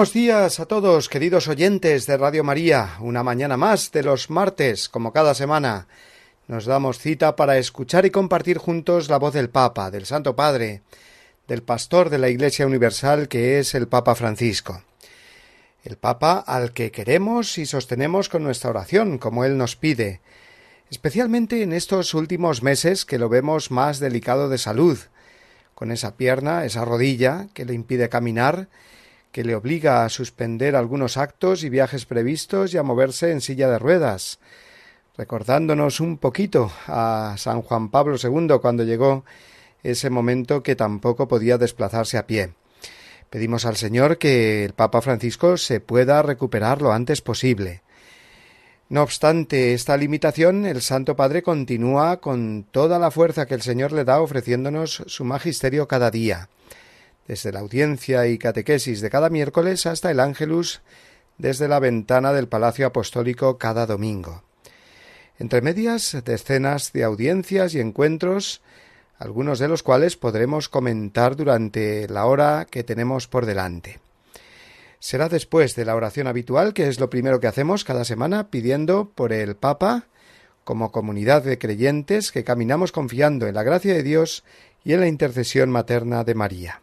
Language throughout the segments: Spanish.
Buenos días a todos, queridos oyentes de Radio María. Una mañana más de los martes, como cada semana. Nos damos cita para escuchar y compartir juntos la voz del Papa, del Santo Padre, del pastor de la Iglesia Universal que es el Papa Francisco. El Papa al que queremos y sostenemos con nuestra oración, como él nos pide, especialmente en estos últimos meses que lo vemos más delicado de salud, con esa pierna, esa rodilla que le impide caminar, que le obliga a suspender algunos actos y viajes previstos y a moverse en silla de ruedas, recordándonos un poquito a San Juan Pablo II cuando llegó ese momento que tampoco podía desplazarse a pie. Pedimos al Señor que el Papa Francisco se pueda recuperar lo antes posible. No obstante esta limitación, el Santo Padre continúa con toda la fuerza que el Señor le da ofreciéndonos su magisterio cada día desde la audiencia y catequesis de cada miércoles hasta el ángelus desde la ventana del Palacio Apostólico cada domingo. Entre medias, decenas de audiencias y encuentros, algunos de los cuales podremos comentar durante la hora que tenemos por delante. Será después de la oración habitual, que es lo primero que hacemos cada semana, pidiendo por el Papa, como comunidad de creyentes que caminamos confiando en la gracia de Dios y en la intercesión materna de María.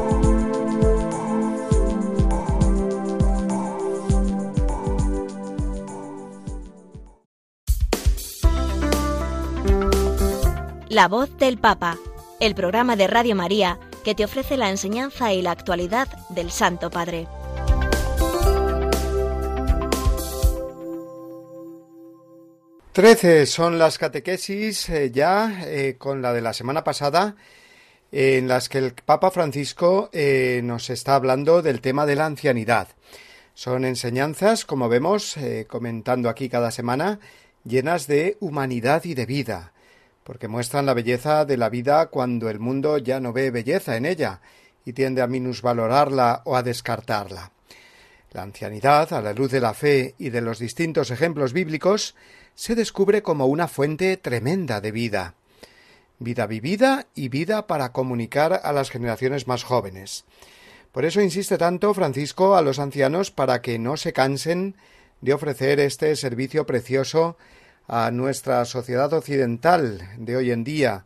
La voz del Papa, el programa de Radio María que te ofrece la enseñanza y la actualidad del Santo Padre. Trece son las catequesis eh, ya eh, con la de la semana pasada en las que el Papa Francisco eh, nos está hablando del tema de la ancianidad. Son enseñanzas, como vemos, comentando aquí cada semana, llenas de humanidad y de vida porque muestran la belleza de la vida cuando el mundo ya no ve belleza en ella y tiende a minusvalorarla o a descartarla. La ancianidad, a la luz de la fe y de los distintos ejemplos bíblicos, se descubre como una fuente tremenda de vida. Vida vivida y vida para comunicar a las generaciones más jóvenes. Por eso insiste tanto Francisco a los ancianos para que no se cansen de ofrecer este servicio precioso a nuestra sociedad occidental de hoy en día,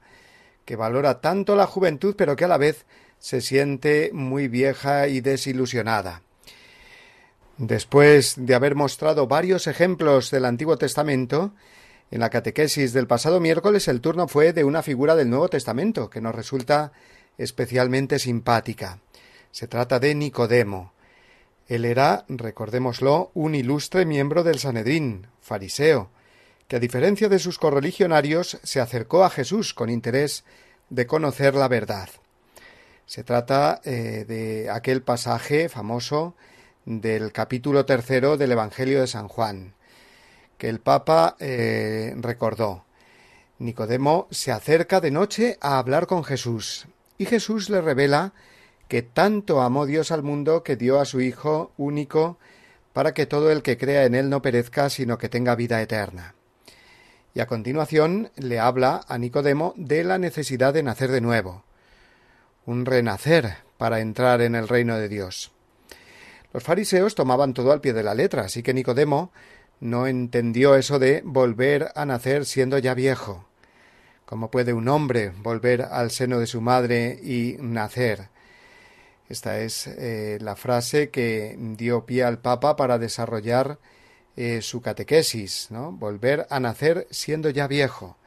que valora tanto la juventud pero que a la vez se siente muy vieja y desilusionada. Después de haber mostrado varios ejemplos del Antiguo Testamento, en la catequesis del pasado miércoles el turno fue de una figura del Nuevo Testamento que nos resulta especialmente simpática. Se trata de Nicodemo. Él era, recordémoslo, un ilustre miembro del Sanedrín, fariseo, que a diferencia de sus correligionarios se acercó a Jesús con interés de conocer la verdad. Se trata eh, de aquel pasaje famoso del capítulo tercero del Evangelio de San Juan, que el Papa eh, recordó. Nicodemo se acerca de noche a hablar con Jesús, y Jesús le revela que tanto amó Dios al mundo que dio a su Hijo único para que todo el que crea en él no perezca, sino que tenga vida eterna. Y a continuación le habla a Nicodemo de la necesidad de nacer de nuevo, un renacer para entrar en el reino de Dios. Los fariseos tomaban todo al pie de la letra, así que Nicodemo no entendió eso de volver a nacer siendo ya viejo. ¿Cómo puede un hombre volver al seno de su madre y nacer? Esta es eh, la frase que dio pie al Papa para desarrollar eh, su catequesis, ¿no? Volver a nacer siendo ya viejo.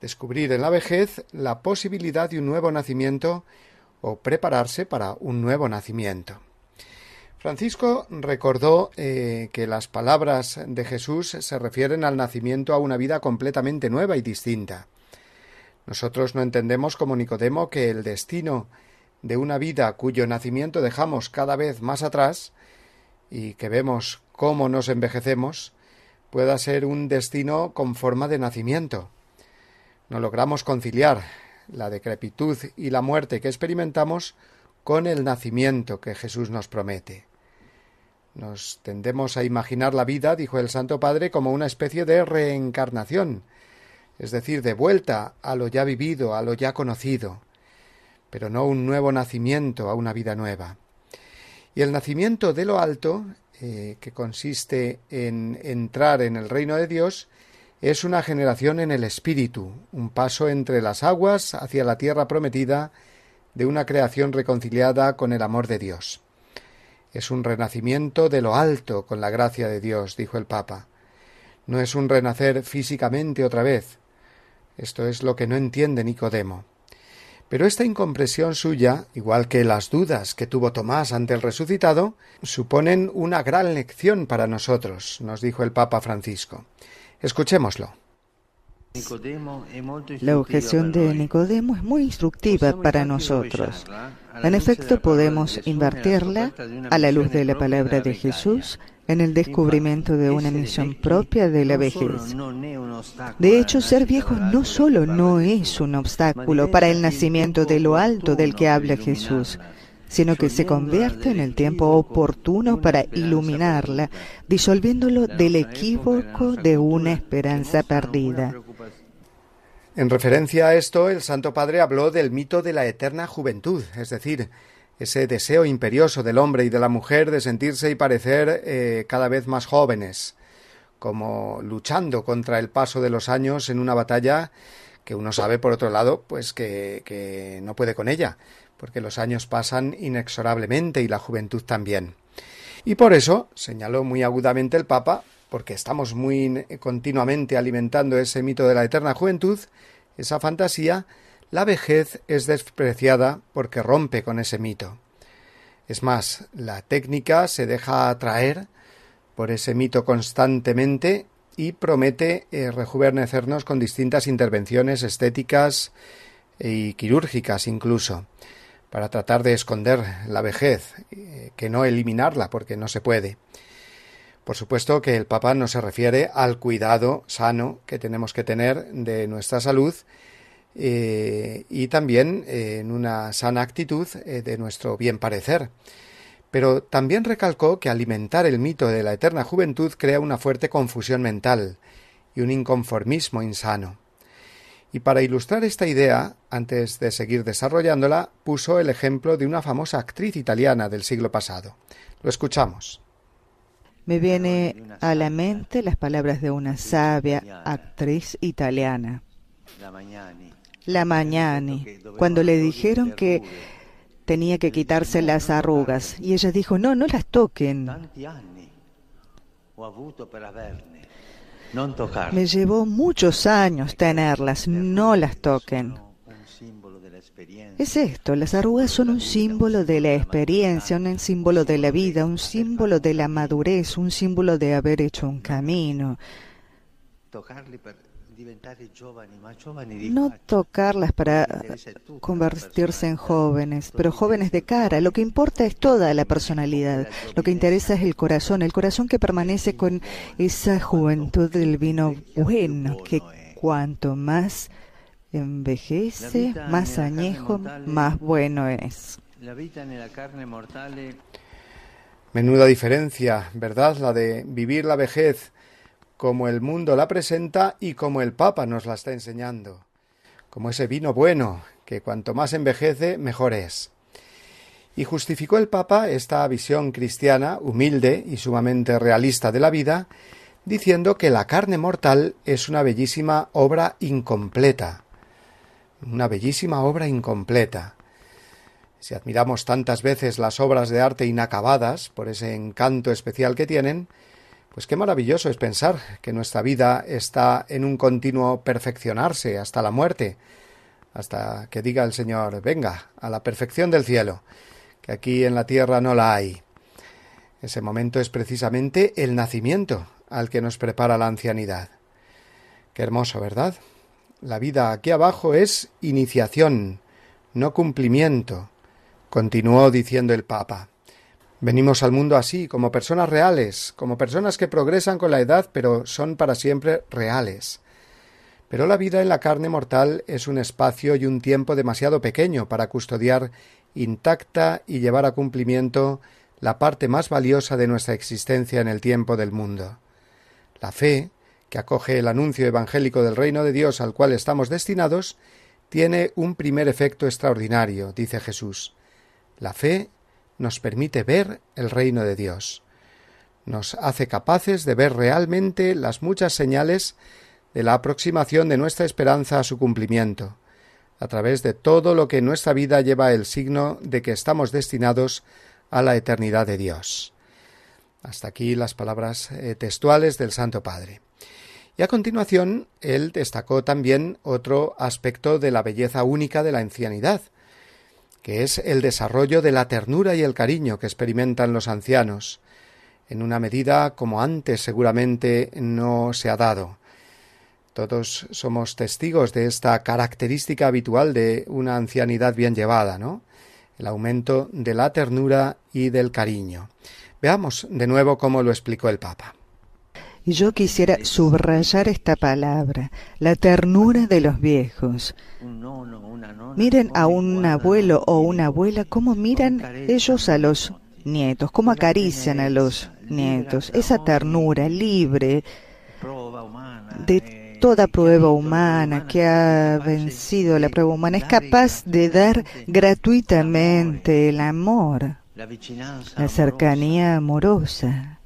Descubrir en la vejez la posibilidad de un nuevo nacimiento o prepararse para un nuevo nacimiento. Francisco recordó eh, que las palabras de Jesús se refieren al nacimiento a una vida completamente nueva y distinta. Nosotros no entendemos como Nicodemo que el destino de una vida cuyo nacimiento dejamos cada vez más atrás y que vemos cómo nos envejecemos, pueda ser un destino con forma de nacimiento. No logramos conciliar la decrepitud y la muerte que experimentamos con el nacimiento que Jesús nos promete. Nos tendemos a imaginar la vida, dijo el Santo Padre, como una especie de reencarnación, es decir, de vuelta a lo ya vivido, a lo ya conocido pero no un nuevo nacimiento a una vida nueva. Y el nacimiento de lo alto, eh, que consiste en entrar en el reino de Dios, es una generación en el espíritu, un paso entre las aguas hacia la tierra prometida de una creación reconciliada con el amor de Dios. Es un renacimiento de lo alto con la gracia de Dios, dijo el Papa. No es un renacer físicamente otra vez. Esto es lo que no entiende Nicodemo. Pero esta incompresión suya, igual que las dudas que tuvo Tomás ante el resucitado, suponen una gran lección para nosotros, nos dijo el Papa Francisco. Escuchémoslo. La objeción de Nicodemo es muy instructiva para nosotros. En efecto, podemos invertirla a la luz de la palabra de Jesús en el descubrimiento de una misión propia de la vejez. De hecho, ser viejo no solo no es un obstáculo para el nacimiento de lo alto del que habla Jesús, sino que se convierte en el tiempo oportuno para iluminarla, disolviéndolo del equívoco de una esperanza perdida. En referencia a esto, el Santo Padre habló del mito de la eterna juventud, es decir, ese deseo imperioso del hombre y de la mujer de sentirse y parecer eh, cada vez más jóvenes, como luchando contra el paso de los años en una batalla que uno sabe, por otro lado, pues que, que no puede con ella, porque los años pasan inexorablemente y la juventud también. Y por eso, señaló muy agudamente el Papa, porque estamos muy continuamente alimentando ese mito de la eterna juventud, esa fantasía, la vejez es despreciada porque rompe con ese mito. Es más, la técnica se deja atraer por ese mito constantemente y promete eh, rejuvenecernos con distintas intervenciones estéticas y quirúrgicas incluso, para tratar de esconder la vejez, eh, que no eliminarla porque no se puede. Por supuesto que el Papa no se refiere al cuidado sano que tenemos que tener de nuestra salud eh, y también eh, en una sana actitud eh, de nuestro bien parecer. Pero también recalcó que alimentar el mito de la eterna juventud crea una fuerte confusión mental y un inconformismo insano. Y para ilustrar esta idea, antes de seguir desarrollándola, puso el ejemplo de una famosa actriz italiana del siglo pasado. Lo escuchamos. Me viene a la mente las palabras de una sabia actriz italiana la mañana, cuando le dijeron que tenía que quitarse las arrugas. Y ella dijo, no, no las toquen. Me llevó muchos años tenerlas, no las toquen. Es esto, las arrugas son un símbolo de la experiencia, un símbolo de la vida, un símbolo de la madurez, un símbolo de haber hecho un camino. No tocarlas para convertirse en jóvenes, pero jóvenes de cara. Lo que importa es toda la personalidad. Lo que interesa es el corazón, el corazón que permanece con esa juventud del vino bueno, que cuanto más envejece, más añejo, más bueno es. Menuda diferencia, ¿verdad? La de vivir la vejez como el mundo la presenta y como el Papa nos la está enseñando. Como ese vino bueno, que cuanto más envejece, mejor es. Y justificó el Papa esta visión cristiana, humilde y sumamente realista de la vida, diciendo que la carne mortal es una bellísima obra incompleta. Una bellísima obra incompleta. Si admiramos tantas veces las obras de arte inacabadas, por ese encanto especial que tienen, pues qué maravilloso es pensar que nuestra vida está en un continuo perfeccionarse hasta la muerte, hasta que diga el Señor, venga, a la perfección del cielo, que aquí en la tierra no la hay. Ese momento es precisamente el nacimiento al que nos prepara la ancianidad. Qué hermoso, ¿verdad? La vida aquí abajo es iniciación, no cumplimiento, continuó diciendo el Papa. Venimos al mundo así, como personas reales, como personas que progresan con la edad, pero son para siempre reales. Pero la vida en la carne mortal es un espacio y un tiempo demasiado pequeño para custodiar intacta y llevar a cumplimiento la parte más valiosa de nuestra existencia en el tiempo del mundo. La fe, que acoge el anuncio evangélico del reino de Dios al cual estamos destinados, tiene un primer efecto extraordinario, dice Jesús. La fe nos permite ver el reino de Dios. Nos hace capaces de ver realmente las muchas señales de la aproximación de nuestra esperanza a su cumplimiento, a través de todo lo que en nuestra vida lleva el signo de que estamos destinados a la eternidad de Dios. Hasta aquí las palabras eh, textuales del Santo Padre. Y a continuación, él destacó también otro aspecto de la belleza única de la ancianidad, que es el desarrollo de la ternura y el cariño que experimentan los ancianos, en una medida como antes seguramente no se ha dado. Todos somos testigos de esta característica habitual de una ancianidad bien llevada, ¿no? El aumento de la ternura y del cariño. Veamos de nuevo cómo lo explicó el Papa. Y yo quisiera subrayar esta palabra, la ternura de los viejos. Miren a un abuelo o una abuela, cómo miran ellos a los nietos, cómo acarician a los nietos. Esa ternura libre de toda prueba humana que ha vencido la prueba humana es capaz de dar gratuitamente el amor, la cercanía amorosa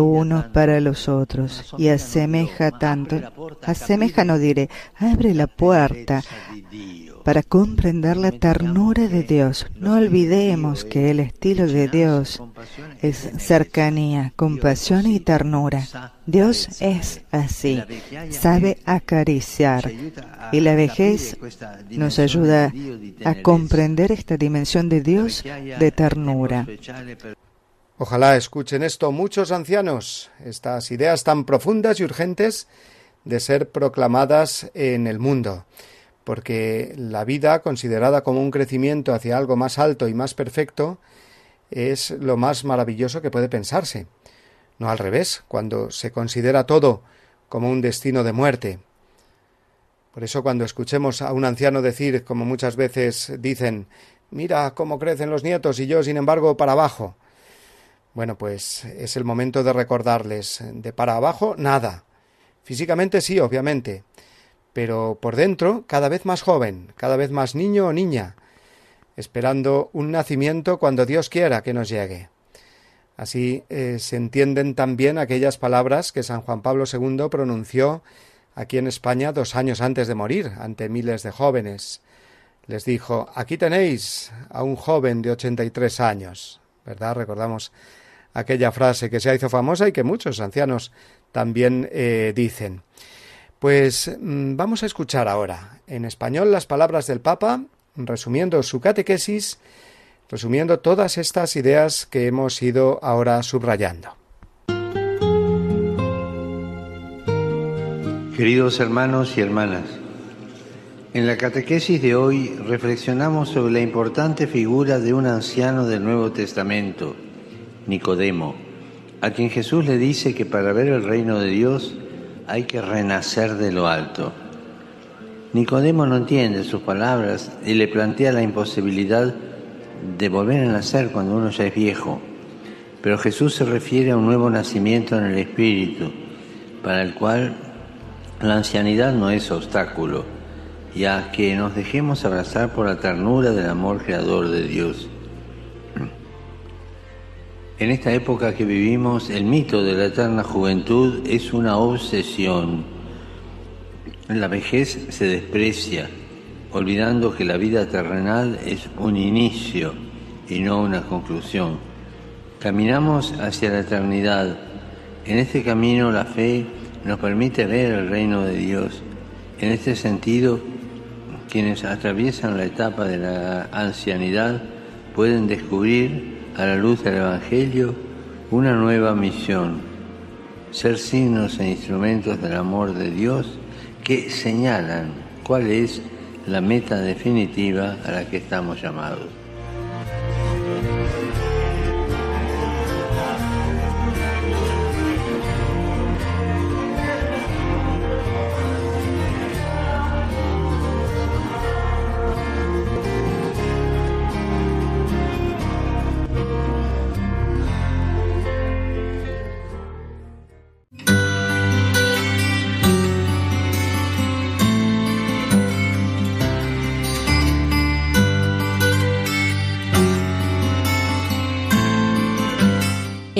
unos para los otros y asemeja tanto, asemeja no diré, abre la puerta para comprender la ternura de Dios. No olvidemos que el estilo de Dios es cercanía, compasión y ternura. Dios es así, sabe acariciar y la vejez nos ayuda a comprender esta dimensión de Dios de ternura. Ojalá escuchen esto muchos ancianos, estas ideas tan profundas y urgentes de ser proclamadas en el mundo, porque la vida, considerada como un crecimiento hacia algo más alto y más perfecto, es lo más maravilloso que puede pensarse. No al revés, cuando se considera todo como un destino de muerte. Por eso cuando escuchemos a un anciano decir, como muchas veces dicen, mira cómo crecen los nietos y yo, sin embargo, para abajo, bueno, pues es el momento de recordarles de para abajo nada. Físicamente sí, obviamente, pero por dentro cada vez más joven, cada vez más niño o niña, esperando un nacimiento cuando Dios quiera que nos llegue. Así eh, se entienden también aquellas palabras que San Juan Pablo II pronunció aquí en España dos años antes de morir, ante miles de jóvenes. Les dijo Aquí tenéis a un joven de ochenta y tres años. ¿Verdad? Recordamos aquella frase que se hizo famosa y que muchos ancianos también eh, dicen. Pues mm, vamos a escuchar ahora en español las palabras del Papa, resumiendo su catequesis, resumiendo todas estas ideas que hemos ido ahora subrayando. Queridos hermanos y hermanas, en la catequesis de hoy reflexionamos sobre la importante figura de un anciano del Nuevo Testamento, Nicodemo, a quien Jesús le dice que para ver el reino de Dios hay que renacer de lo alto. Nicodemo no entiende sus palabras y le plantea la imposibilidad de volver a nacer cuando uno ya es viejo. Pero Jesús se refiere a un nuevo nacimiento en el Espíritu, para el cual la ancianidad no es obstáculo, y a que nos dejemos abrazar por la ternura del amor creador de Dios. En esta época que vivimos, el mito de la eterna juventud es una obsesión. La vejez se desprecia, olvidando que la vida terrenal es un inicio y no una conclusión. Caminamos hacia la eternidad. En este camino la fe nos permite ver el reino de Dios. En este sentido, quienes atraviesan la etapa de la ancianidad pueden descubrir a la luz del Evangelio una nueva misión, ser signos e instrumentos del amor de Dios que señalan cuál es la meta definitiva a la que estamos llamados.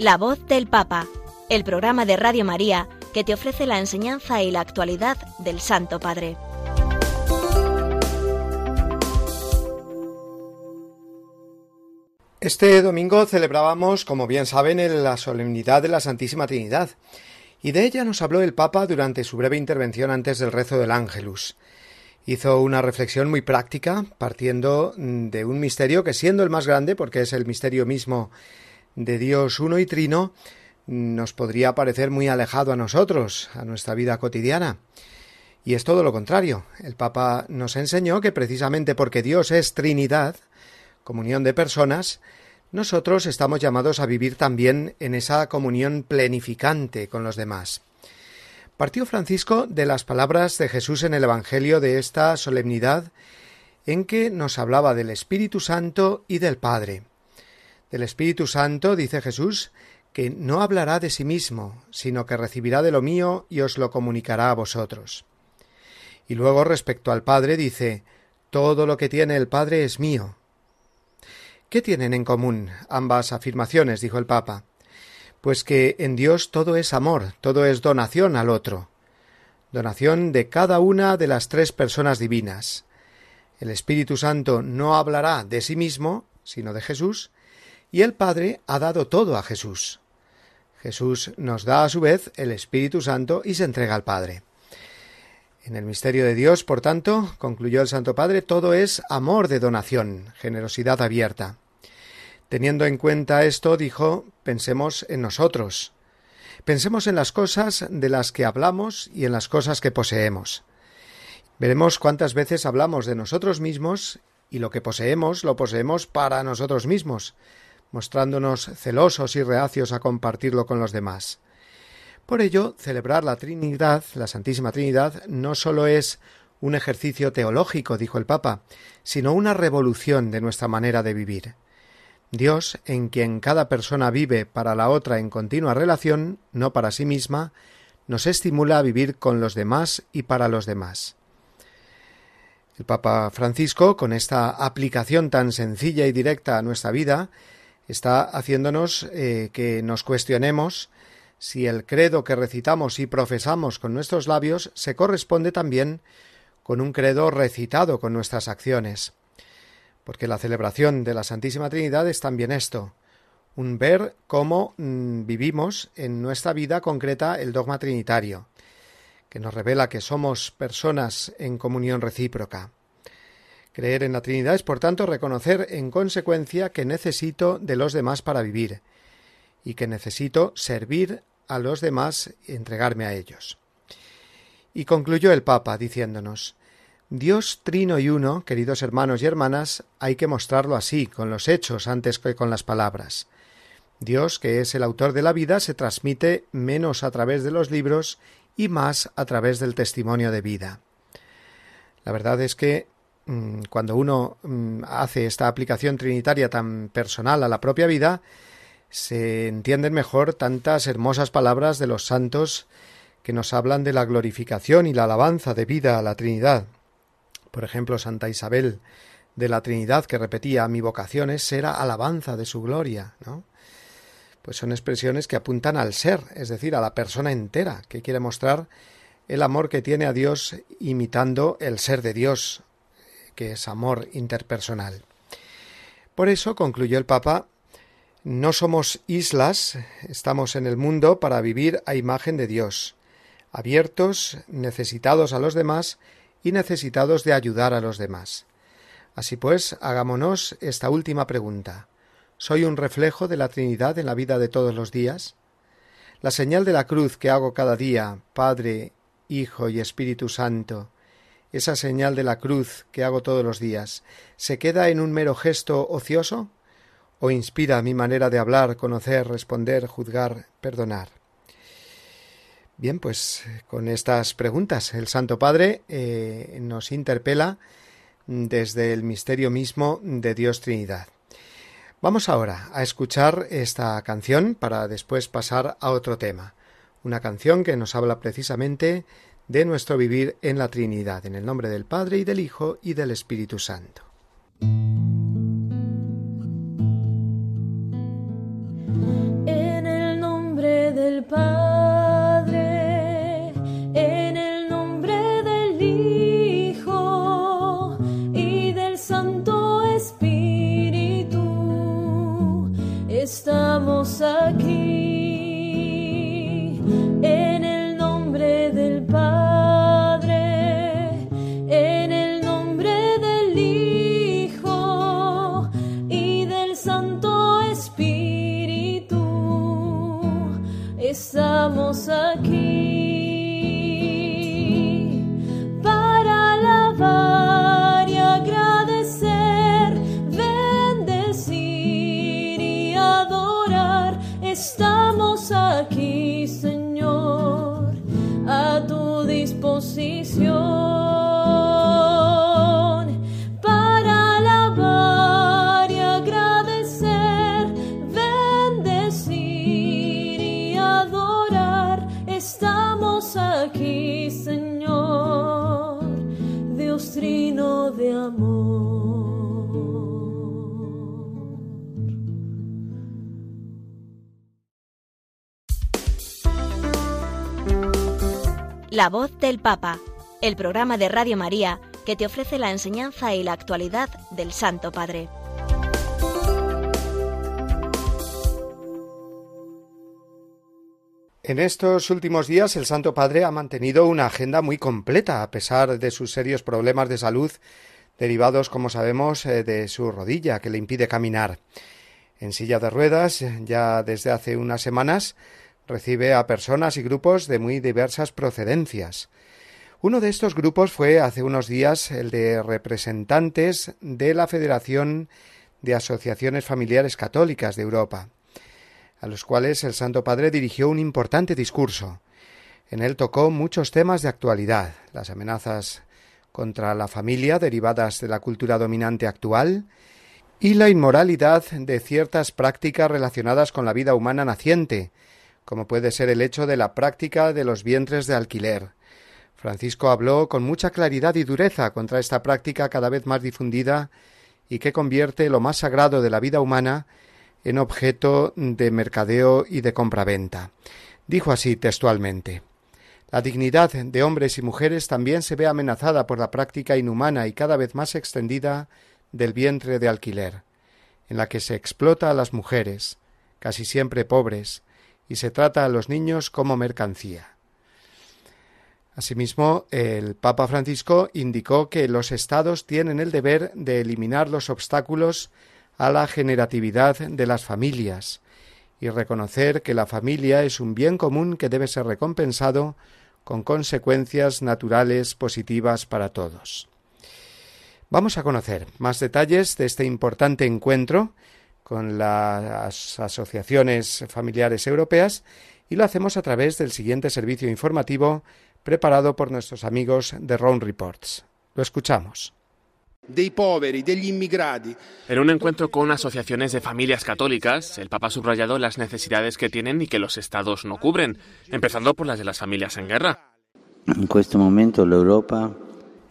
La voz del Papa, el programa de Radio María que te ofrece la enseñanza y la actualidad del Santo Padre. Este domingo celebrábamos, como bien saben, la solemnidad de la Santísima Trinidad, y de ella nos habló el Papa durante su breve intervención antes del rezo del Ángelus. Hizo una reflexión muy práctica, partiendo de un misterio que siendo el más grande, porque es el misterio mismo de Dios uno y trino nos podría parecer muy alejado a nosotros, a nuestra vida cotidiana. Y es todo lo contrario. El Papa nos enseñó que precisamente porque Dios es Trinidad, comunión de personas, nosotros estamos llamados a vivir también en esa comunión plenificante con los demás. Partió Francisco de las palabras de Jesús en el Evangelio de esta solemnidad en que nos hablaba del Espíritu Santo y del Padre. Del Espíritu Santo, dice Jesús, que no hablará de sí mismo, sino que recibirá de lo mío y os lo comunicará a vosotros. Y luego respecto al Padre dice, todo lo que tiene el Padre es mío. ¿Qué tienen en común ambas afirmaciones? dijo el Papa. Pues que en Dios todo es amor, todo es donación al otro, donación de cada una de las tres personas divinas. El Espíritu Santo no hablará de sí mismo, sino de Jesús, y el Padre ha dado todo a Jesús. Jesús nos da a su vez el Espíritu Santo y se entrega al Padre. En el misterio de Dios, por tanto, concluyó el Santo Padre, todo es amor de donación, generosidad abierta. Teniendo en cuenta esto, dijo, pensemos en nosotros. Pensemos en las cosas de las que hablamos y en las cosas que poseemos. Veremos cuántas veces hablamos de nosotros mismos y lo que poseemos lo poseemos para nosotros mismos, mostrándonos celosos y reacios a compartirlo con los demás. Por ello, celebrar la Trinidad, la Santísima Trinidad, no sólo es un ejercicio teológico, dijo el Papa, sino una revolución de nuestra manera de vivir. Dios, en quien cada persona vive para la otra en continua relación, no para sí misma, nos estimula a vivir con los demás y para los demás. El Papa Francisco, con esta aplicación tan sencilla y directa a nuestra vida, está haciéndonos eh, que nos cuestionemos si el credo que recitamos y profesamos con nuestros labios se corresponde también con un credo recitado con nuestras acciones. Porque la celebración de la Santísima Trinidad es también esto, un ver cómo mm, vivimos en nuestra vida concreta el dogma trinitario, que nos revela que somos personas en comunión recíproca. Creer en la Trinidad es, por tanto, reconocer en consecuencia que necesito de los demás para vivir, y que necesito servir a los demás y entregarme a ellos. Y concluyó el Papa diciéndonos Dios trino y uno, queridos hermanos y hermanas, hay que mostrarlo así, con los hechos antes que con las palabras. Dios, que es el autor de la vida, se transmite menos a través de los libros y más a través del testimonio de vida. La verdad es que cuando uno mm, hace esta aplicación trinitaria tan personal a la propia vida, se entienden mejor tantas hermosas palabras de los santos que nos hablan de la glorificación y la alabanza de vida a la Trinidad. Por ejemplo, Santa Isabel de la Trinidad, que repetía mi vocación es ser alabanza de su gloria. Pues son expresiones que apuntan al ser, es decir, a la persona entera, que quiere mostrar el amor que tiene a Dios imitando el ser de Dios, que es amor interpersonal. Por eso, concluyó el Papa, no somos islas, estamos en el mundo para vivir a imagen de Dios, abiertos, necesitados a los demás y necesitados de ayudar a los demás. Así pues, hagámonos esta última pregunta. ¿Soy un reflejo de la Trinidad en la vida de todos los días? La señal de la cruz que hago cada día, Padre, Hijo y Espíritu Santo, esa señal de la cruz que hago todos los días, ¿se queda en un mero gesto ocioso? o inspira mi manera de hablar, conocer, responder, juzgar, perdonar. Bien, pues con estas preguntas el Santo Padre eh, nos interpela desde el misterio mismo de Dios Trinidad. Vamos ahora a escuchar esta canción para después pasar a otro tema. Una canción que nos habla precisamente de nuestro vivir en la Trinidad, en el nombre del Padre y del Hijo y del Espíritu Santo. del Padre, La voz del Papa, el programa de Radio María que te ofrece la enseñanza y la actualidad del Santo Padre. En estos últimos días el Santo Padre ha mantenido una agenda muy completa a pesar de sus serios problemas de salud derivados, como sabemos, eh, de su rodilla que le impide caminar. En silla de ruedas, ya desde hace unas semanas, recibe a personas y grupos de muy diversas procedencias. Uno de estos grupos fue hace unos días el de representantes de la Federación de Asociaciones Familiares Católicas de Europa, a los cuales el Santo Padre dirigió un importante discurso. En él tocó muchos temas de actualidad, las amenazas contra la familia derivadas de la cultura dominante actual, y la inmoralidad de ciertas prácticas relacionadas con la vida humana naciente, como puede ser el hecho de la práctica de los vientres de alquiler. Francisco habló con mucha claridad y dureza contra esta práctica cada vez más difundida y que convierte lo más sagrado de la vida humana en objeto de mercadeo y de compraventa. Dijo así textualmente La dignidad de hombres y mujeres también se ve amenazada por la práctica inhumana y cada vez más extendida del vientre de alquiler, en la que se explota a las mujeres, casi siempre pobres, y se trata a los niños como mercancía. Asimismo, el Papa Francisco indicó que los Estados tienen el deber de eliminar los obstáculos a la generatividad de las familias y reconocer que la familia es un bien común que debe ser recompensado con consecuencias naturales positivas para todos. Vamos a conocer más detalles de este importante encuentro con las asociaciones familiares europeas y lo hacemos a través del siguiente servicio informativo preparado por nuestros amigos de Round Reports. Lo escuchamos. En un encuentro con asociaciones de familias católicas, el Papa ha subrayado las necesidades que tienen y que los estados no cubren, empezando por las de las familias en guerra. En este momento Europa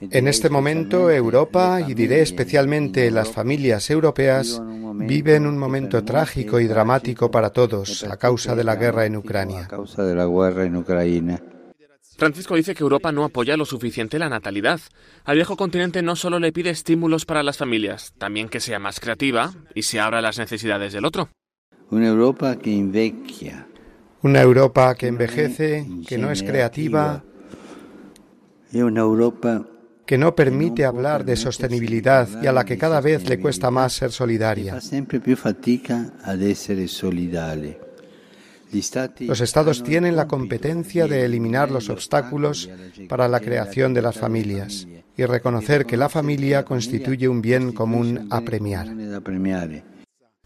en este momento Europa, y diré especialmente las familias europeas, viven un momento trágico y dramático para todos a causa de la guerra en Ucrania. Francisco dice que Europa no apoya lo suficiente la natalidad. Al viejo continente no solo le pide estímulos para las familias, también que sea más creativa y se abra a las necesidades del otro. Una Europa que invecchia. Una Europa que envejece, que no es creativa. Y una Europa que no permite hablar de sostenibilidad y a la que cada vez le cuesta más ser solidaria. Los estados tienen la competencia de eliminar los obstáculos para la creación de las familias y reconocer que la familia constituye un bien común a premiar.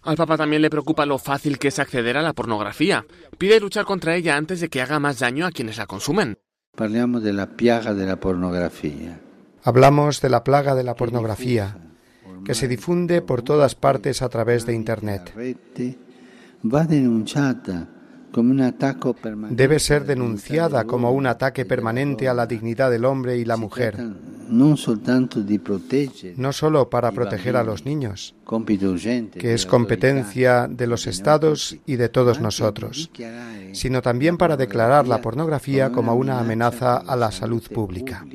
Al Papa también le preocupa lo fácil que es acceder a la pornografía. Pide luchar contra ella antes de que haga más daño a quienes la consumen. Hablamos de la plaga de la pornografía. Hablamos de la plaga de la pornografía, que se difunde por todas partes a través de Internet. Debe ser denunciada como un ataque permanente a la dignidad del hombre y la mujer, no solo para proteger a los niños, que es competencia de los estados y de todos nosotros, sino también para declarar la pornografía como una amenaza a la salud pública.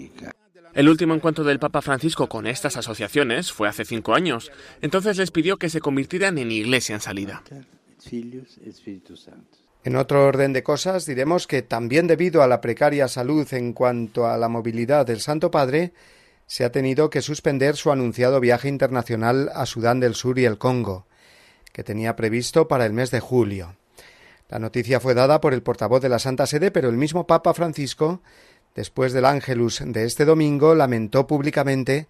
El último encuentro del Papa Francisco con estas asociaciones fue hace cinco años. Entonces les pidió que se convirtieran en iglesia en salida. En otro orden de cosas, diremos que también debido a la precaria salud en cuanto a la movilidad del Santo Padre, se ha tenido que suspender su anunciado viaje internacional a Sudán del Sur y el Congo, que tenía previsto para el mes de julio. La noticia fue dada por el portavoz de la Santa Sede, pero el mismo Papa Francisco después del Ángelus de este domingo, lamentó públicamente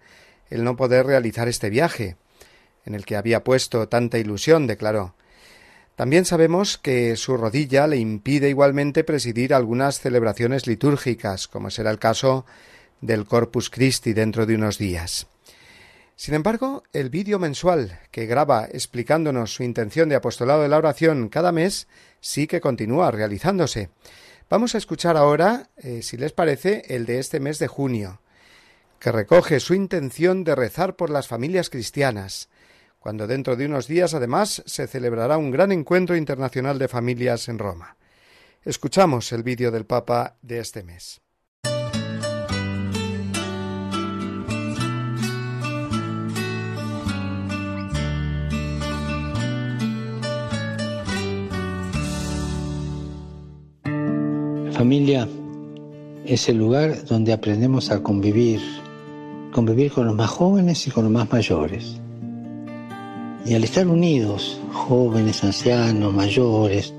el no poder realizar este viaje, en el que había puesto tanta ilusión, declaró. También sabemos que su rodilla le impide igualmente presidir algunas celebraciones litúrgicas, como será el caso del Corpus Christi dentro de unos días. Sin embargo, el vídeo mensual que graba explicándonos su intención de apostolado de la oración cada mes sí que continúa realizándose. Vamos a escuchar ahora, eh, si les parece, el de este mes de junio, que recoge su intención de rezar por las familias cristianas, cuando dentro de unos días además se celebrará un gran encuentro internacional de familias en Roma. Escuchamos el vídeo del Papa de este mes. Familia es el lugar donde aprendemos a convivir, convivir con los más jóvenes y con los más mayores. Y al estar unidos, jóvenes, ancianos, mayores,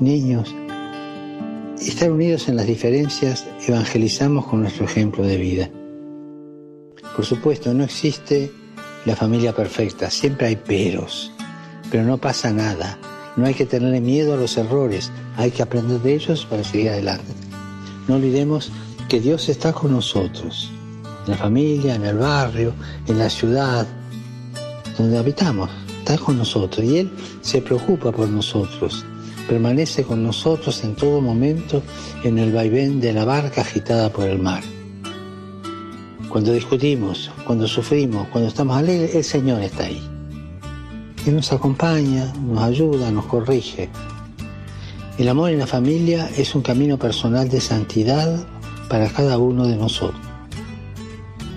niños, estar unidos en las diferencias, evangelizamos con nuestro ejemplo de vida. Por supuesto, no existe la familia perfecta, siempre hay peros, pero no pasa nada no hay que tenerle miedo a los errores, hay que aprender de ellos para seguir adelante. No olvidemos que Dios está con nosotros, en la familia, en el barrio, en la ciudad, donde habitamos, está con nosotros y Él se preocupa por nosotros, permanece con nosotros en todo momento en el vaivén de la barca agitada por el mar. Cuando discutimos, cuando sufrimos, cuando estamos alegres, el Señor está ahí. Que nos acompaña, nos ayuda, nos corrige. El amor en la familia es un camino personal de santidad para cada uno de nosotros.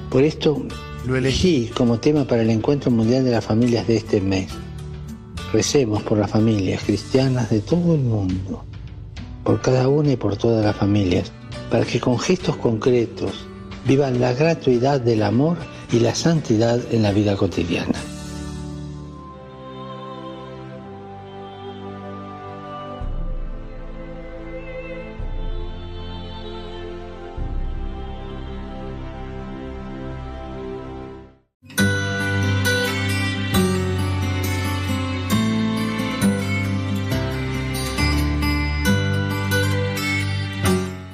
Por esto lo elegí como tema para el Encuentro Mundial de las Familias de este mes. Recemos por las familias cristianas de todo el mundo, por cada una y por todas las familias, para que con gestos concretos vivan la gratuidad del amor y la santidad en la vida cotidiana.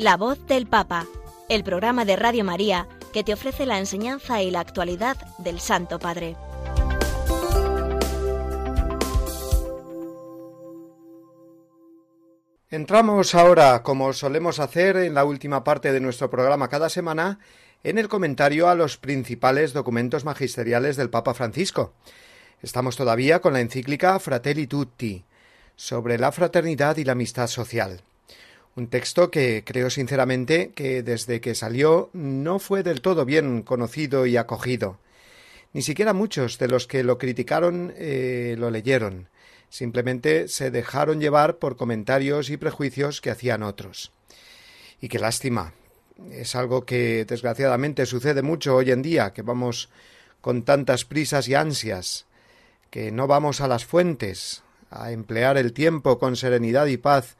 La voz del Papa, el programa de Radio María que te ofrece la enseñanza y la actualidad del Santo Padre. Entramos ahora, como solemos hacer en la última parte de nuestro programa cada semana, en el comentario a los principales documentos magisteriales del Papa Francisco. Estamos todavía con la encíclica Fratelli Tutti, sobre la fraternidad y la amistad social. Un texto que creo sinceramente que desde que salió no fue del todo bien conocido y acogido. Ni siquiera muchos de los que lo criticaron eh, lo leyeron. Simplemente se dejaron llevar por comentarios y prejuicios que hacían otros. Y qué lástima. Es algo que desgraciadamente sucede mucho hoy en día, que vamos con tantas prisas y ansias, que no vamos a las fuentes, a emplear el tiempo con serenidad y paz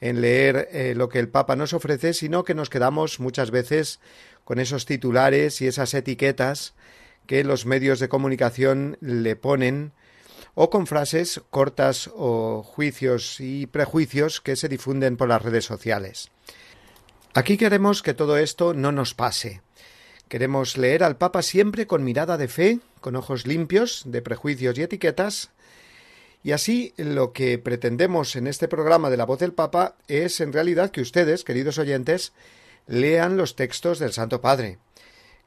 en leer eh, lo que el Papa nos ofrece, sino que nos quedamos muchas veces con esos titulares y esas etiquetas que los medios de comunicación le ponen o con frases cortas o juicios y prejuicios que se difunden por las redes sociales. Aquí queremos que todo esto no nos pase. Queremos leer al Papa siempre con mirada de fe, con ojos limpios de prejuicios y etiquetas, y así lo que pretendemos en este programa de la voz del Papa es en realidad que ustedes, queridos oyentes, lean los textos del Santo Padre.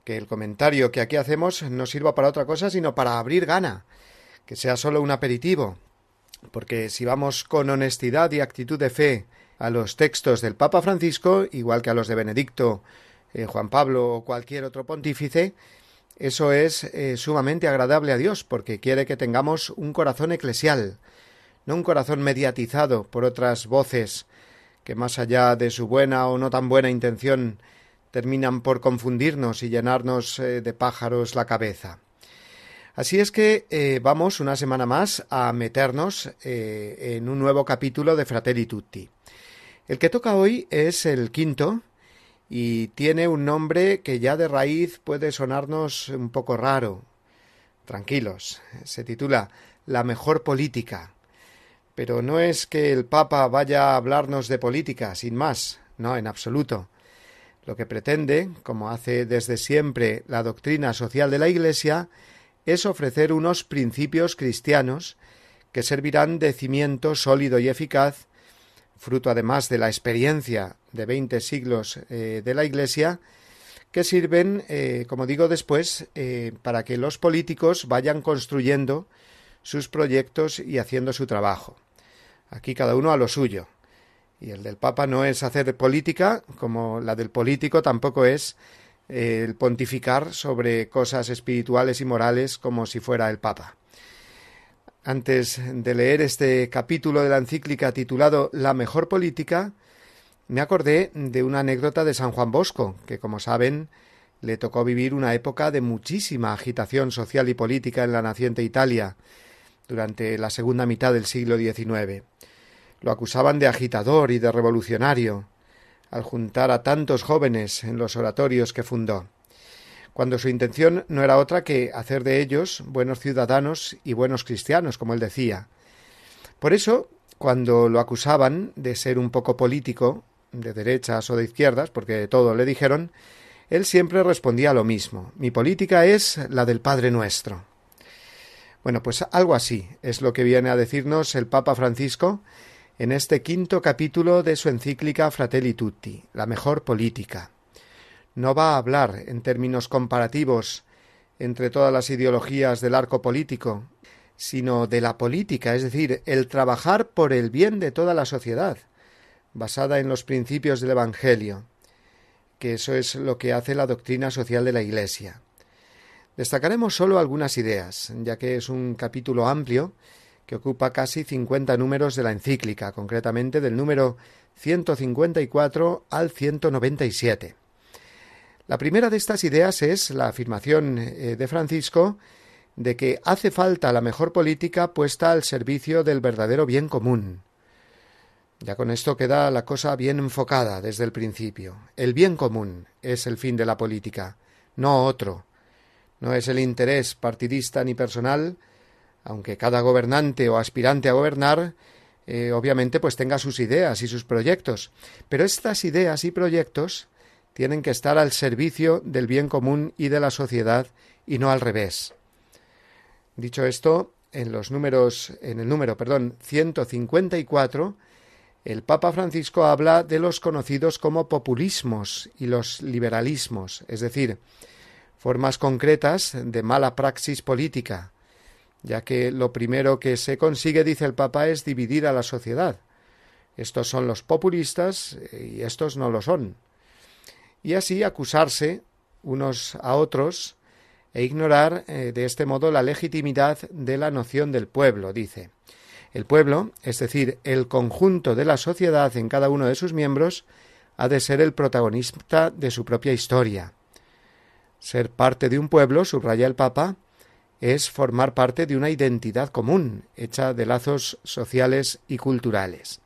Que el comentario que aquí hacemos no sirva para otra cosa, sino para abrir gana, que sea solo un aperitivo. Porque si vamos con honestidad y actitud de fe a los textos del Papa Francisco, igual que a los de Benedicto, eh, Juan Pablo o cualquier otro pontífice, eso es eh, sumamente agradable a Dios porque quiere que tengamos un corazón eclesial, no un corazón mediatizado por otras voces que más allá de su buena o no tan buena intención terminan por confundirnos y llenarnos eh, de pájaros la cabeza. Así es que eh, vamos una semana más a meternos en un nuevo capítulo de Fratelli Tutti. El que toca hoy es el quinto y tiene un nombre que ya de raíz puede sonarnos un poco raro. Tranquilos, se titula La mejor política. Pero no es que el Papa vaya a hablarnos de política, sin más, no, en absoluto. Lo que pretende, como hace desde siempre la doctrina social de la Iglesia, es ofrecer unos principios cristianos que servirán de cimiento sólido y eficaz fruto además de la experiencia de veinte siglos eh, de la Iglesia, que sirven, eh, como digo después, eh, para que los políticos vayan construyendo sus proyectos y haciendo su trabajo. Aquí cada uno a lo suyo. Y el del Papa no es hacer política, como la del político tampoco es el pontificar sobre cosas espirituales y morales como si fuera el Papa. Antes de leer este capítulo de la encíclica titulado La mejor política, me acordé de una anécdota de San Juan Bosco, que como saben le tocó vivir una época de muchísima agitación social y política en la naciente Italia durante la segunda mitad del siglo XIX. Lo acusaban de agitador y de revolucionario, al juntar a tantos jóvenes en los oratorios que fundó. Cuando su intención no era otra que hacer de ellos buenos ciudadanos y buenos cristianos, como él decía. Por eso, cuando lo acusaban de ser un poco político, de derechas o de izquierdas, porque todo le dijeron, él siempre respondía lo mismo. Mi política es la del Padre Nuestro. Bueno, pues algo así es lo que viene a decirnos el Papa Francisco en este quinto capítulo de su encíclica Fratelli Tutti, la mejor política. No va a hablar en términos comparativos entre todas las ideologías del arco político, sino de la política, es decir, el trabajar por el bien de toda la sociedad, basada en los principios del Evangelio, que eso es lo que hace la doctrina social de la Iglesia. Destacaremos solo algunas ideas, ya que es un capítulo amplio que ocupa casi 50 números de la encíclica, concretamente del número 154 al 197. La primera de estas ideas es la afirmación eh, de Francisco de que hace falta la mejor política puesta al servicio del verdadero bien común. Ya con esto queda la cosa bien enfocada desde el principio. El bien común es el fin de la política, no otro, no es el interés partidista ni personal, aunque cada gobernante o aspirante a gobernar eh, obviamente pues tenga sus ideas y sus proyectos, pero estas ideas y proyectos tienen que estar al servicio del bien común y de la sociedad y no al revés. Dicho esto, en los números en el número, perdón, 154 el Papa Francisco habla de los conocidos como populismos y los liberalismos, es decir, formas concretas de mala praxis política, ya que lo primero que se consigue, dice el Papa, es dividir a la sociedad. Estos son los populistas y estos no lo son. Y así acusarse unos a otros e ignorar eh, de este modo la legitimidad de la noción del pueblo, dice. El pueblo, es decir, el conjunto de la sociedad en cada uno de sus miembros, ha de ser el protagonista de su propia historia. Ser parte de un pueblo, subraya el Papa, es formar parte de una identidad común, hecha de lazos sociales y culturales.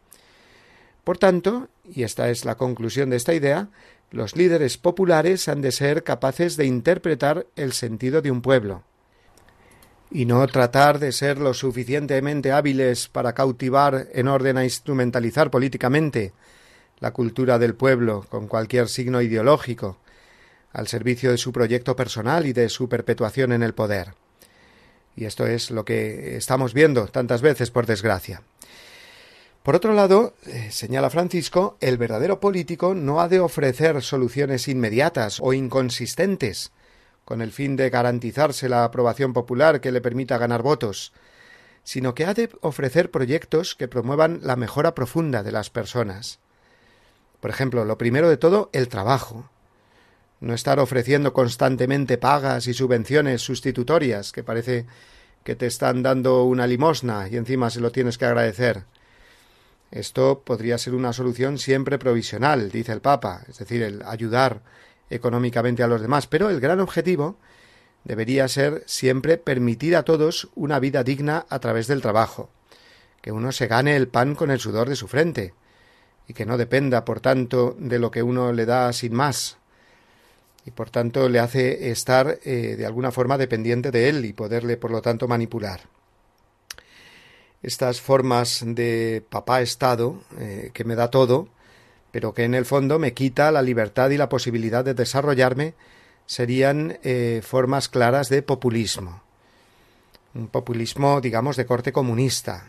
Por tanto, y esta es la conclusión de esta idea, los líderes populares han de ser capaces de interpretar el sentido de un pueblo, y no tratar de ser lo suficientemente hábiles para cautivar en orden a instrumentalizar políticamente la cultura del pueblo con cualquier signo ideológico, al servicio de su proyecto personal y de su perpetuación en el poder. Y esto es lo que estamos viendo tantas veces, por desgracia. Por otro lado, eh, señala Francisco, el verdadero político no ha de ofrecer soluciones inmediatas o inconsistentes, con el fin de garantizarse la aprobación popular que le permita ganar votos, sino que ha de ofrecer proyectos que promuevan la mejora profunda de las personas. Por ejemplo, lo primero de todo, el trabajo no estar ofreciendo constantemente pagas y subvenciones sustitutorias, que parece que te están dando una limosna y encima se lo tienes que agradecer. Esto podría ser una solución siempre provisional, dice el Papa, es decir, el ayudar económicamente a los demás, pero el gran objetivo debería ser siempre permitir a todos una vida digna a través del trabajo, que uno se gane el pan con el sudor de su frente, y que no dependa, por tanto, de lo que uno le da sin más, y por tanto le hace estar eh, de alguna forma dependiente de él y poderle por lo tanto manipular. Estas formas de papá Estado eh, que me da todo, pero que en el fondo me quita la libertad y la posibilidad de desarrollarme, serían eh, formas claras de populismo. Un populismo, digamos, de corte comunista.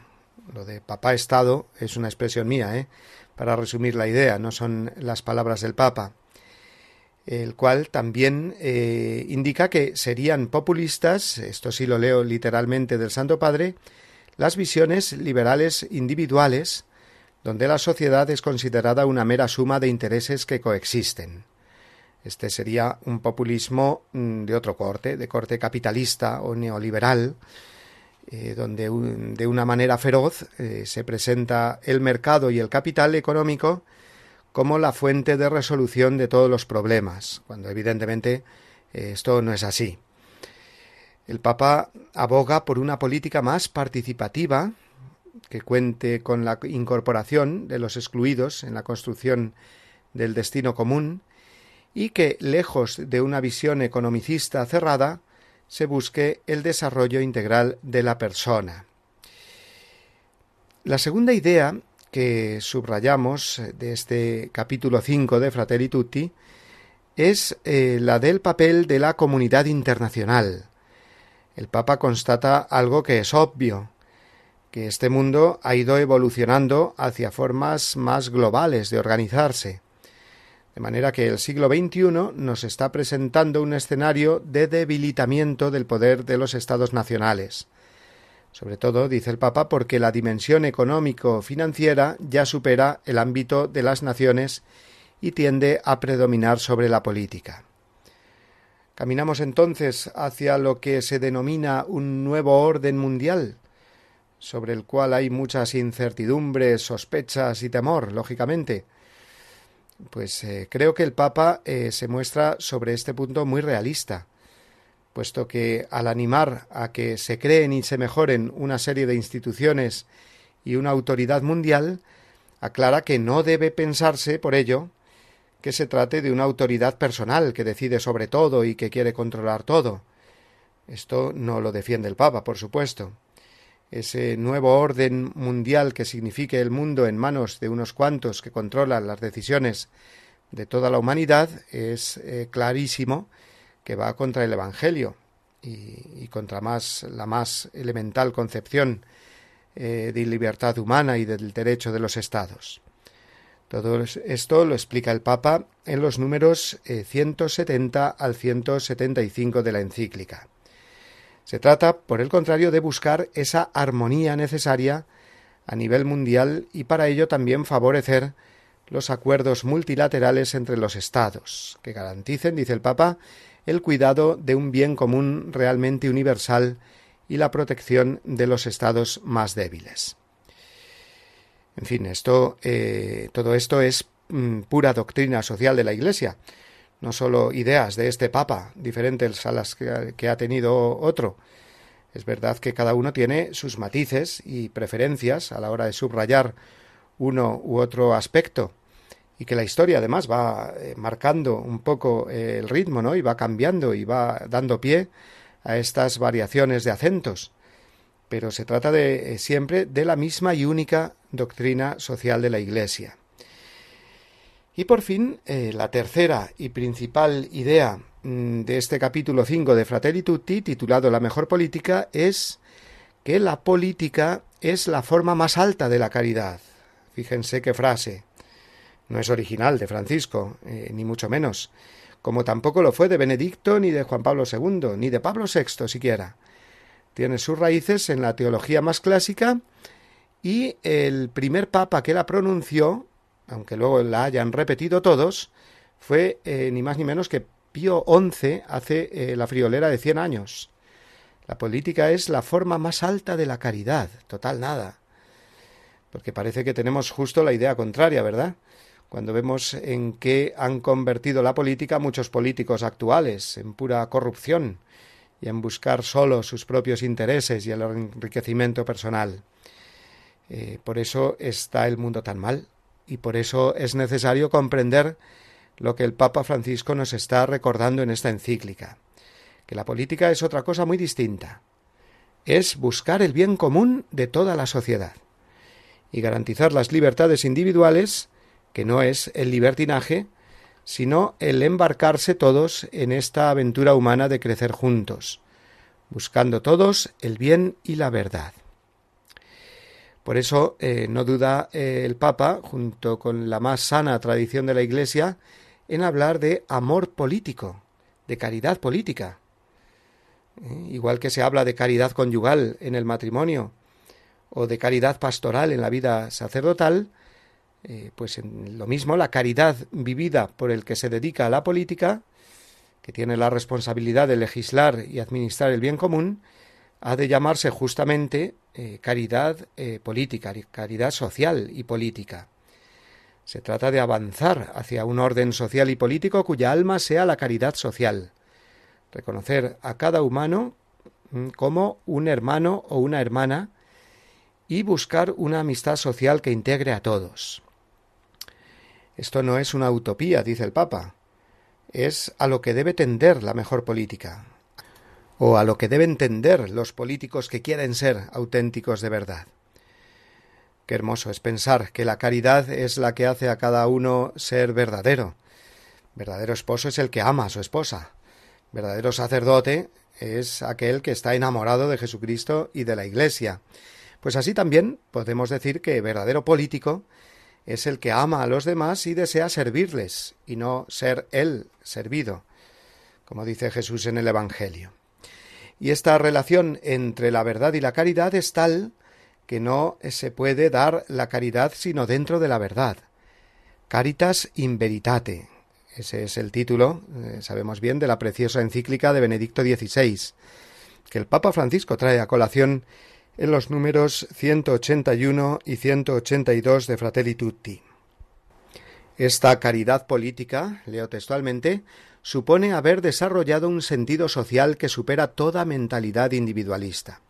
Lo de papá Estado es una expresión mía, ¿eh? para resumir la idea, no son las palabras del Papa el cual también indica que serían populistas, esto sí lo leo literalmente del Santo Padre, las visiones liberales individuales, donde la sociedad es considerada una mera suma de intereses que coexisten. Este sería un populismo mm, de otro corte, de corte capitalista o neoliberal, eh, donde de una manera feroz eh, se presenta el mercado y el capital económico como la fuente de resolución de todos los problemas, cuando evidentemente eh, esto no es así. El Papa aboga por una política más participativa que cuente con la incorporación de los excluidos en la construcción del destino común y que, lejos de una visión economicista cerrada, se busque el desarrollo integral de la persona. La segunda idea que subrayamos de este capítulo 5 de Fratelli Tutti es eh, la del papel de la comunidad internacional. El Papa constata algo que es obvio, que este mundo ha ido evolucionando hacia formas más globales de organizarse. De manera que el siglo XXI nos está presentando un escenario de debilitamiento del poder de los estados nacionales. Sobre todo, dice el Papa, porque la dimensión económico-financiera ya supera el ámbito de las naciones y tiende a predominar sobre la política. Caminamos entonces hacia lo que se denomina un nuevo orden mundial, sobre el cual hay muchas incertidumbres, sospechas y temor, lógicamente, pues eh, creo que el Papa eh, se muestra sobre este punto muy realista, puesto que al animar a que se creen y se mejoren una serie de instituciones y una autoridad mundial, aclara que no debe pensarse, por ello, que se trate de una autoridad personal que decide sobre todo y que quiere controlar todo. Esto no lo defiende el Papa, por supuesto ese nuevo orden mundial que signifique el mundo en manos de unos cuantos que controlan las decisiones de toda la humanidad, es eh, clarísimo que va contra el Evangelio y, contra más la más elemental concepción eh, de libertad humana y del derecho de los estados. Todo esto lo explica el Papa en los números 170 eh, al 175 de la encíclica. Se trata, por el contrario, de buscar esa armonía necesaria a nivel mundial y para ello también favorecer los acuerdos multilaterales entre los Estados, que garanticen, dice el Papa, el cuidado de un bien común realmente universal y la protección de los Estados más débiles. En fin, esto, eh, todo esto es mm, pura doctrina social de la Iglesia, no solo ideas de este Papa, diferentes a las que, ha tenido otro. Es verdad que cada uno tiene sus matices y preferencias a la hora de subrayar uno u otro aspecto y que la historia además va eh, marcando un poco eh, el ritmo, ¿no? Y va cambiando y va dando pie a estas variaciones de acentos. Pero se trata de siempre de la misma y única doctrina social de la Iglesia. Y por fin, eh, la tercera y principal idea mm, de este capítulo 5 de Fratelli Tutti, titulado La mejor política, es que la política es la forma más alta de la caridad. Fíjense qué frase. No es original de Francisco, eh, ni mucho menos, como tampoco lo fue de Benedicto ni de Juan Pablo II, ni de Pablo VI siquiera. Tiene sus raíces en la teología más clásica y el primer papa que la pronunció aunque luego la hayan repetido todos, fue eh, ni más ni menos que Pío XI hace eh, la friolera de cien años. La política es la forma más alta de la caridad, total nada. Porque parece que tenemos justo la idea contraria, ¿verdad? Cuando vemos en qué han convertido la política muchos políticos actuales, en pura corrupción y en buscar solo sus propios intereses y el enriquecimiento personal. Eh, por eso está el mundo tan mal, y por eso es necesario comprender lo que el Papa Francisco nos está recordando en esta encíclica, que la política es otra cosa muy distinta. Es buscar el bien común de toda la sociedad y garantizar las libertades individuales, que no es el libertinaje, sino el embarcarse todos en esta aventura humana de crecer juntos, buscando todos el bien y la verdad. Por eso eh, no duda eh, el Papa, junto con la más sana tradición de la Iglesia, en hablar de amor político, de caridad política. Eh, igual que se habla de caridad conyugal en el matrimonio o de caridad pastoral en la vida sacerdotal, pues en lo mismo la caridad vivida por el que se dedica a la política, que tiene la responsabilidad de legislar y administrar el bien común, ha de llamarse justamente eh, caridad eh, política, caridad social y política. Se trata de avanzar hacia un orden social y político cuya alma sea la caridad social. Reconocer a cada humano mm, como un hermano o una hermana y buscar una amistad social que integre a todos. Esto no es una utopía, dice el Papa. es a lo que debe tender la mejor política, o a lo que deben tender los políticos que quieren ser auténticos de verdad. Qué hermoso es pensar que la caridad es la que hace a cada uno ser verdadero. Verdadero esposo es el que ama a su esposa. Verdadero sacerdote es aquel que está enamorado de Jesucristo y de la Iglesia. Pues así también podemos decir que verdadero político es el que ama a los demás y desea servirles, y no ser él servido, como dice Jesús en el Evangelio. Y esta relación entre la verdad y la caridad es tal que no se puede dar la caridad sino dentro de la verdad. Caritas in veritate. Ese es el título, eh, sabemos bien, de la preciosa encíclica de Benedicto XVI, que el Papa Francisco trae a colación en los números 181 y 182 de Fratelli Tutti. Esta caridad política, leo textualmente, supone haber desarrollado un sentido social que supera toda mentalidad individualista.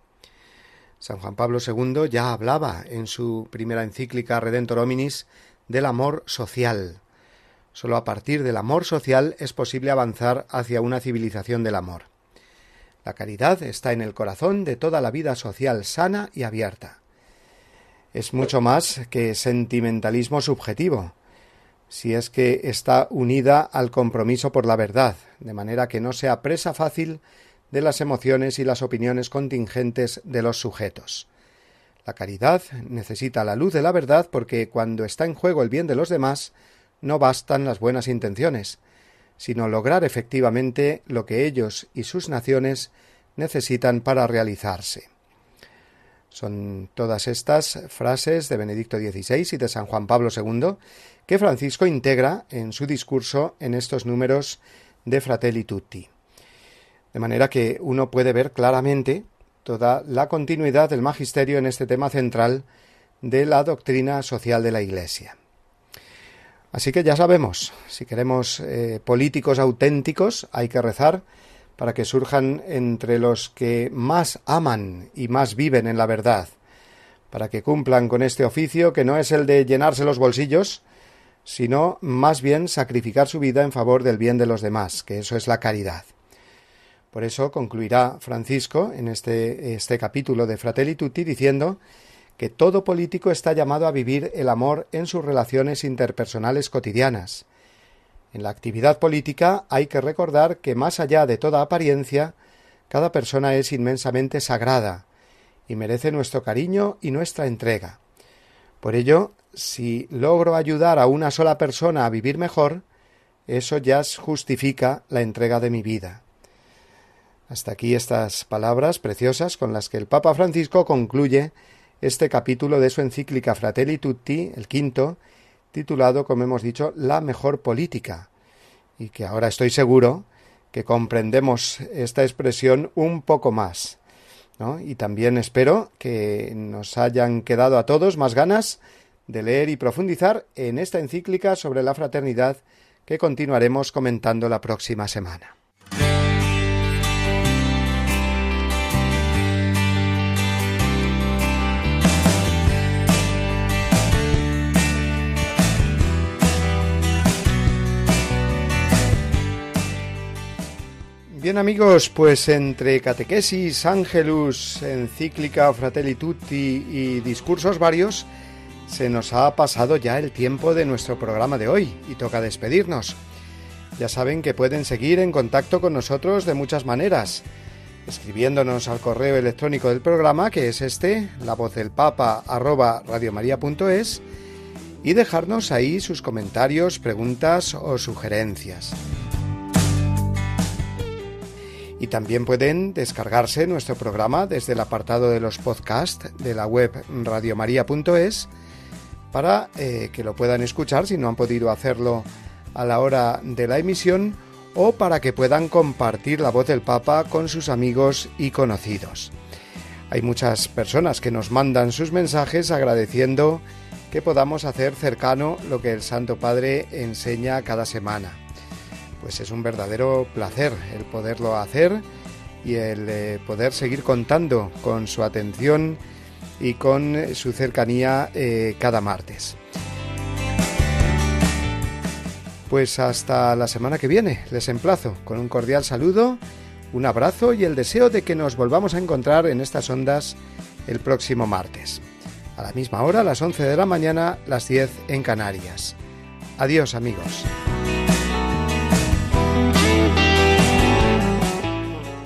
San Juan Pablo II ya hablaba en su primera encíclica Redentor Hominis del amor social. Solo a partir del amor social es posible avanzar hacia una civilización del amor. La caridad está en el corazón de toda la vida social sana y abierta. Es mucho más que sentimentalismo subjetivo, si es que está unida al compromiso por la verdad, de manera que no sea presa fácil de las emociones y las opiniones contingentes de los sujetos. La caridad necesita la luz de la verdad porque cuando está en juego el bien de los demás, no bastan las buenas intenciones, sino lograr efectivamente lo que ellos y sus naciones necesitan para realizarse. Son todas estas frases de Benedicto XVI y de San Juan Pablo II que Francisco integra en su discurso en estos números de Fratelli Tutti. De manera que uno puede ver claramente toda la continuidad del magisterio en este tema central de la doctrina social de la Iglesia. Así que ya sabemos, si queremos eh, políticos auténticos, hay que rezar para que surjan entre los que más aman y más viven en la verdad, para que cumplan con este oficio que no es el de llenarse los bolsillos, sino más bien sacrificar su vida en favor del bien de los demás, que eso es la caridad. Por eso concluirá Francisco en este, este capítulo de Fratelli Tutti diciendo que todo político está llamado a vivir el amor en sus relaciones interpersonales cotidianas. En la actividad política hay que recordar que más allá de toda apariencia, cada persona es inmensamente sagrada y merece nuestro cariño y nuestra entrega. Por ello, si logro ayudar a una sola persona a vivir mejor, eso ya justifica la entrega de mi vida. Hasta aquí estas palabras preciosas con las que el Papa Francisco concluye este capítulo de su encíclica Fratelli Tutti, el quinto, titulado, como hemos dicho, La mejor política, y que ahora estoy seguro que comprendemos esta expresión un poco más. Y también espero que nos hayan quedado a todos más ganas de leer y profundizar en esta encíclica sobre la fraternidad que continuaremos comentando la próxima semana. Bien amigos, pues entre catequesis, ángelus, encíclica, fratelli tutti y discursos varios, se nos ha pasado ya el tiempo de nuestro programa de hoy y toca despedirnos. Ya saben que pueden seguir en contacto con nosotros de muchas maneras, escribiéndonos al correo electrónico del programa que es este, la voz del papa arroba radiomaria.es y dejarnos ahí sus comentarios, preguntas o sugerencias y también pueden descargarse nuestro programa desde el apartado de los podcasts de la web radiomaria.es para eh, que lo puedan escuchar si no han podido hacerlo a la hora de la emisión o para que puedan compartir la voz del Papa con sus amigos y conocidos. Hay muchas personas que nos mandan sus mensajes agradeciendo que podamos hacer cercano lo que el Santo Padre enseña cada semana pues es un verdadero placer el poderlo hacer y el eh, poder seguir contando con su atención y con su cercanía eh, cada martes. Pues hasta la semana que viene les emplazo con un cordial saludo, un abrazo y el deseo de que nos volvamos a encontrar en estas ondas el próximo martes. A la misma hora, las 11 de la mañana, las 10 en Canarias. Adiós amigos.